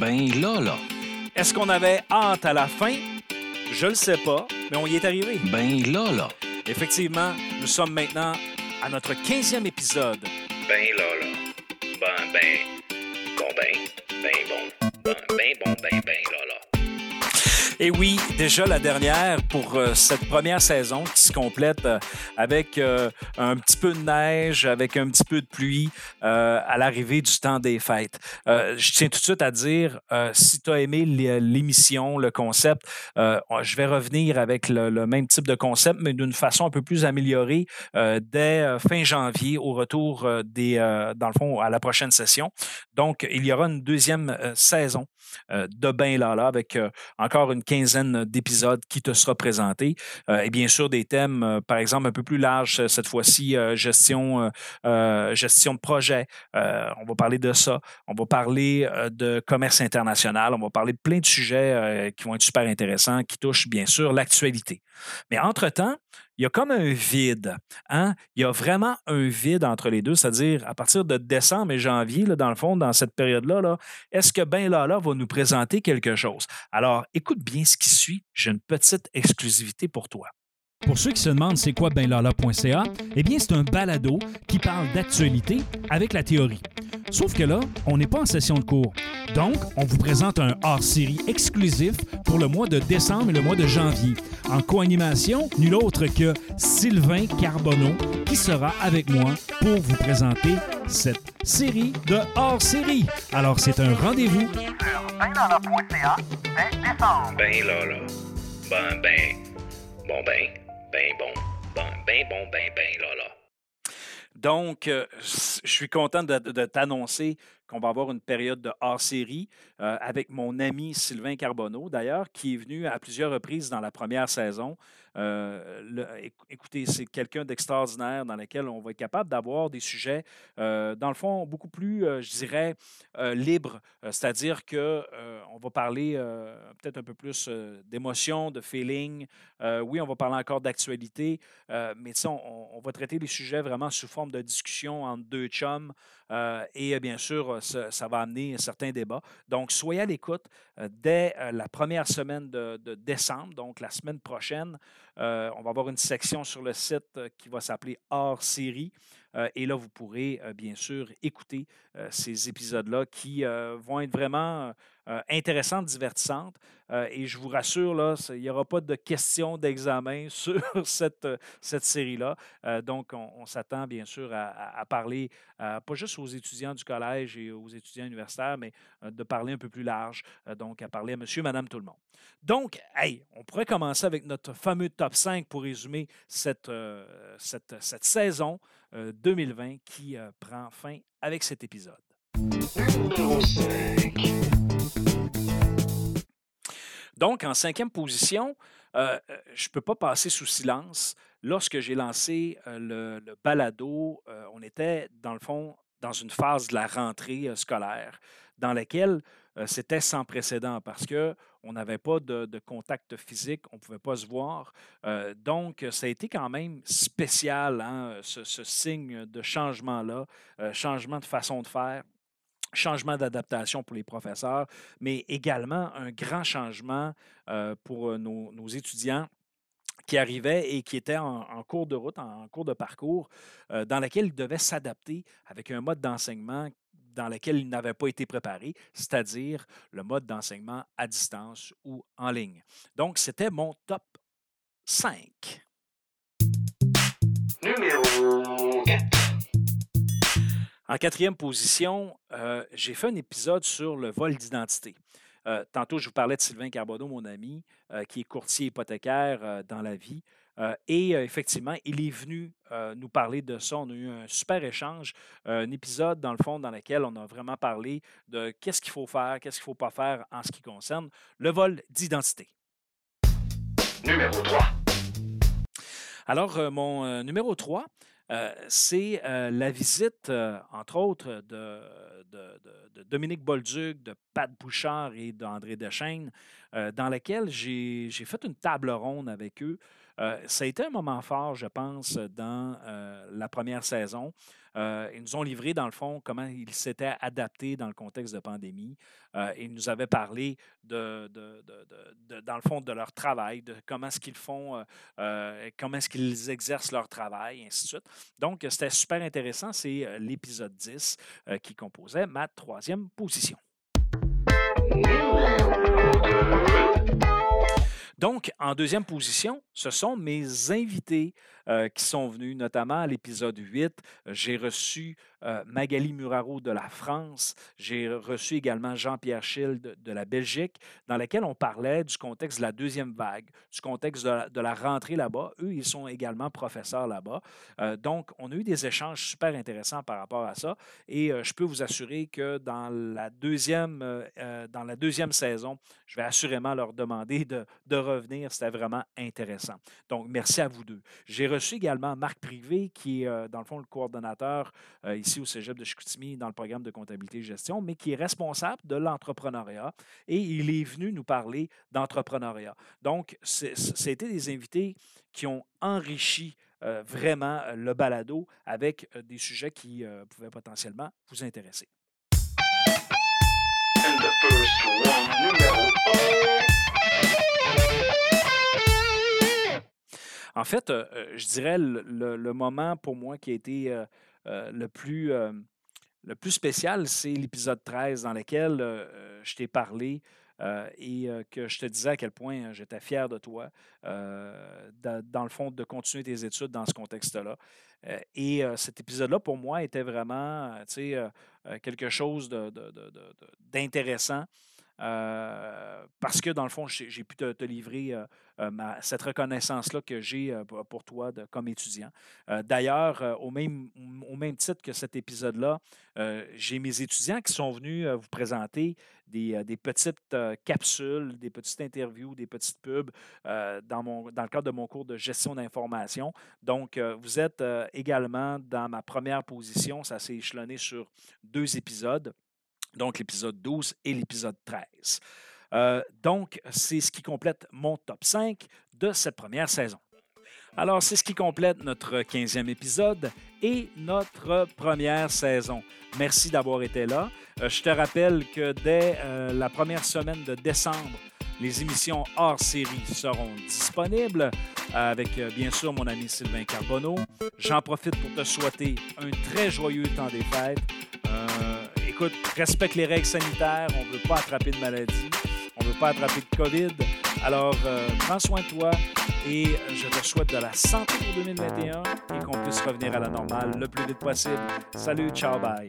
Ben là, là. Est-ce qu'on avait hâte à la fin? Je le sais pas, mais on y est arrivé. Ben là, là. Effectivement, nous sommes maintenant à notre 15e épisode. Ben là, là. Ben, ben. Bon, ben. Ben, bon. Et oui, déjà la dernière pour euh, cette première saison qui se complète euh, avec euh, un petit peu de neige, avec un petit peu de pluie à l'arrivée du temps des fêtes. Je tiens tout de suite à dire, si tu as aimé l'é- l'émission, le concept, je vais revenir avec le, même type de concept, mais d'une façon un peu plus améliorée dès fin janvier au retour des, dans le fond, à la prochaine session. Donc, il y aura une deuxième saison de Ben Lala avec encore une quinzaine d'épisodes qui te sera présenté. Euh, et bien sûr, des thèmes, euh, par exemple, un peu plus larges, euh, cette fois-ci, gestion, gestion de projet. On va parler de ça. On va parler de commerce international. On va parler de plein de sujets qui vont être super intéressants, qui touchent bien sûr l'actualité. Mais entre-temps, il y a comme un vide. Hein? Il y a vraiment un vide entre les deux, c'est-à-dire à partir de décembre et janvier, dans le fond, dans cette période-là, là, est-ce que Ben Lala va nous présenter quelque chose? Alors, écoute bien ce qui suit. J'ai une petite exclusivité pour toi. Pour ceux qui se demandent c'est quoi benlala.ca, eh bien c'est un balado qui parle d'actualité avec la théorie. Sauf que là, on n'est pas en session de cours. Donc, on vous présente un hors-série exclusif pour le mois de décembre et le mois de janvier. En co-animation, nul autre que Sylvain Carbonneau qui sera avec moi pour vous présenter cette série de hors-série. Alors, c'est un rendez-vous Ben là, là. Ben, ben. Bon, ben. Ben, bon. Ben, ben, bon, ben, ben, là, là. Donc, euh, je suis content de t'annoncer qu'on va avoir une période de hors-série euh, avec mon ami Sylvain Carbonneau, d'ailleurs, qui est venu à plusieurs reprises dans la première saison. Euh, écoutez, c'est quelqu'un d'extraordinaire dans lequel on va être capable d'avoir des sujets, euh, dans le fond, beaucoup plus, je dirais, libres. C'est-à-dire que on va parler peut-être un peu plus d'émotions, de feeling. Oui, on va parler encore d'actualité, mais on, on va traiter les sujets vraiment sous forme de discussion entre deux chums. Euh, et euh, bien sûr, euh, ça, va amener certains débats. Donc, soyez à l'écoute dès la première semaine de, de décembre, donc la semaine prochaine. on va avoir une section sur le site qui va s'appeler Hors série. Euh, et là, vous pourrez euh, bien sûr écouter euh, ces épisodes-là qui vont être vraiment intéressantes, divertissantes. Et je vous rassure, là, il n'y aura pas de questions d'examen sur cette, cette série-là. Donc, on, s'attend bien sûr à, parler, pas juste aux étudiants du collège et aux étudiants universitaires, mais de parler un peu plus large, donc à parler à monsieur, madame, tout le monde. Donc, hey, on pourrait commencer avec notre fameux top 5 pour résumer cette, cette, cette saison 2020 qui euh, prend fin avec cet épisode. Donc, en cinquième position, euh, euh, je ne peux pas passer sous silence. Lorsque j'ai lancé euh, le, balado, euh, on était, dans le fond, dans une phase de la rentrée euh, scolaire dans laquelle euh, c'était sans précédent parce qu'on n'avait pas de, contact physique, on ne pouvait pas se voir. Euh, donc, ça a été quand même spécial, hein, ce, signe de changement-là, euh, changement de façon de faire changement d'adaptation pour les professeurs, mais également un grand changement euh, pour euh, nos, étudiants qui arrivaient et qui étaient en, cours de route, en, cours de parcours, euh, dans lequel ils devaient s'adapter avec un mode d'enseignement dans lequel ils n'avaient pas été préparés, c'est-à-dire le mode d'enseignement à distance ou en ligne. Donc, c'était mon top 5. Numéro 4. En quatrième position, euh, j'ai fait un épisode sur le vol d'identité. Euh, tantôt, je vous parlais de Sylvain Carbonneau, mon ami, euh, qui est courtier hypothécaire dans la vie. Euh, et euh, effectivement, il est venu euh, nous parler de ça. On a eu un super échange, un épisode dans le fond dans lequel on a vraiment parlé de qu'est-ce qu'il faut faire, qu'est-ce qu'il ne faut pas faire en ce qui concerne le vol d'identité. Numéro 3. Alors, mon numéro 3, c'est euh, la visite, euh, entre autres, de, Dominique Bolduc, de Pat Bouchard et d'André Dechaine, euh, dans laquelle j'ai fait une table ronde avec eux. Euh, ça a été un moment fort, je pense, dans euh, la première saison. Euh, ils nous ont livré, dans le fond, comment ils s'étaient adaptés dans le contexte de pandémie. Euh, ils nous avaient parlé, dans le fond, de leur travail, de comment est-ce qu'ils font, euh, comment est-ce qu'ils exercent leur travail, et ainsi de suite. Donc, c'était super intéressant. C'est l'épisode 10 euh, qui composait ma troisième position. Donc, en deuxième position, ce sont mes invités euh, qui sont venus, notamment à l'épisode 8. euh, J'ai reçu euh, Magali Muraro de la France. J'ai reçu également Jean-Pierre Schild de, la Belgique, dans lequel on parlait du contexte de la deuxième vague, du contexte de la, rentrée là-bas. Eux, ils sont également professeurs là-bas. Euh, donc, on a eu des échanges super intéressants par rapport à ça. Et je peux vous assurer que dans la deuxième, dans la deuxième saison, je vais assurément leur demander de, de C'était vraiment intéressant. Donc, merci à vous deux. J'ai reçu également Marc Privé, qui est, euh, dans le fond, le coordonnateur euh, ici au Cégep de Chicoutimi dans le programme de comptabilité et gestion, mais qui est responsable de l'entrepreneuriat. Et il est venu nous parler d'entrepreneuriat. Donc, c'était des invités qui ont enrichi euh, vraiment le balado avec des sujets qui pouvaient potentiellement vous intéresser. En fait, euh, euh, je dirais le, le- moment pour moi qui a été euh, le, plus, spécial, c'est l'épisode 13 dans lequel je t'ai parlé et que je te disais à quel point j'étais fier de toi, da- dans le fond, de continuer tes études dans ce contexte-là. Et cet épisode-là, pour moi, était vraiment quelque chose de- de- d'intéressant. Euh, parce que dans le fond, j'ai pu te, livrer euh, euh, cette reconnaissance-là que j'ai pour toi comme étudiant. D'ailleurs, au, même, au même titre que cet épisode-là, j'ai mes étudiants qui sont venus vous présenter des, des petites capsules, des petites interviews, des petites pubs dans, mon, dans le cadre de mon cours de gestion d'information. Donc, vous êtes également dans ma première position. Ça s'est échelonné sur deux épisodes, donc l'épisode 12 et l'épisode 13. Euh, donc, c'est ce qui complète mon top 5 de cette première saison. Alors, c'est ce qui complète notre 15e épisode et notre première saison. Merci d'avoir été là. Euh, je te rappelle que dès euh, la première semaine de décembre, les émissions hors série seront disponibles avec bien sûr mon ami Sylvain Carbonneau. J'en profite pour te souhaiter un très joyeux temps des fêtes. Écoute, respecte les règles sanitaires. On ne veut pas attraper de maladie. On ne veut pas attraper de COVID. Alors, euh, prends soin de toi et je te souhaite de la santé pour 2021 et qu'on puisse revenir à la normale le plus vite possible. Salut, ciao, bye.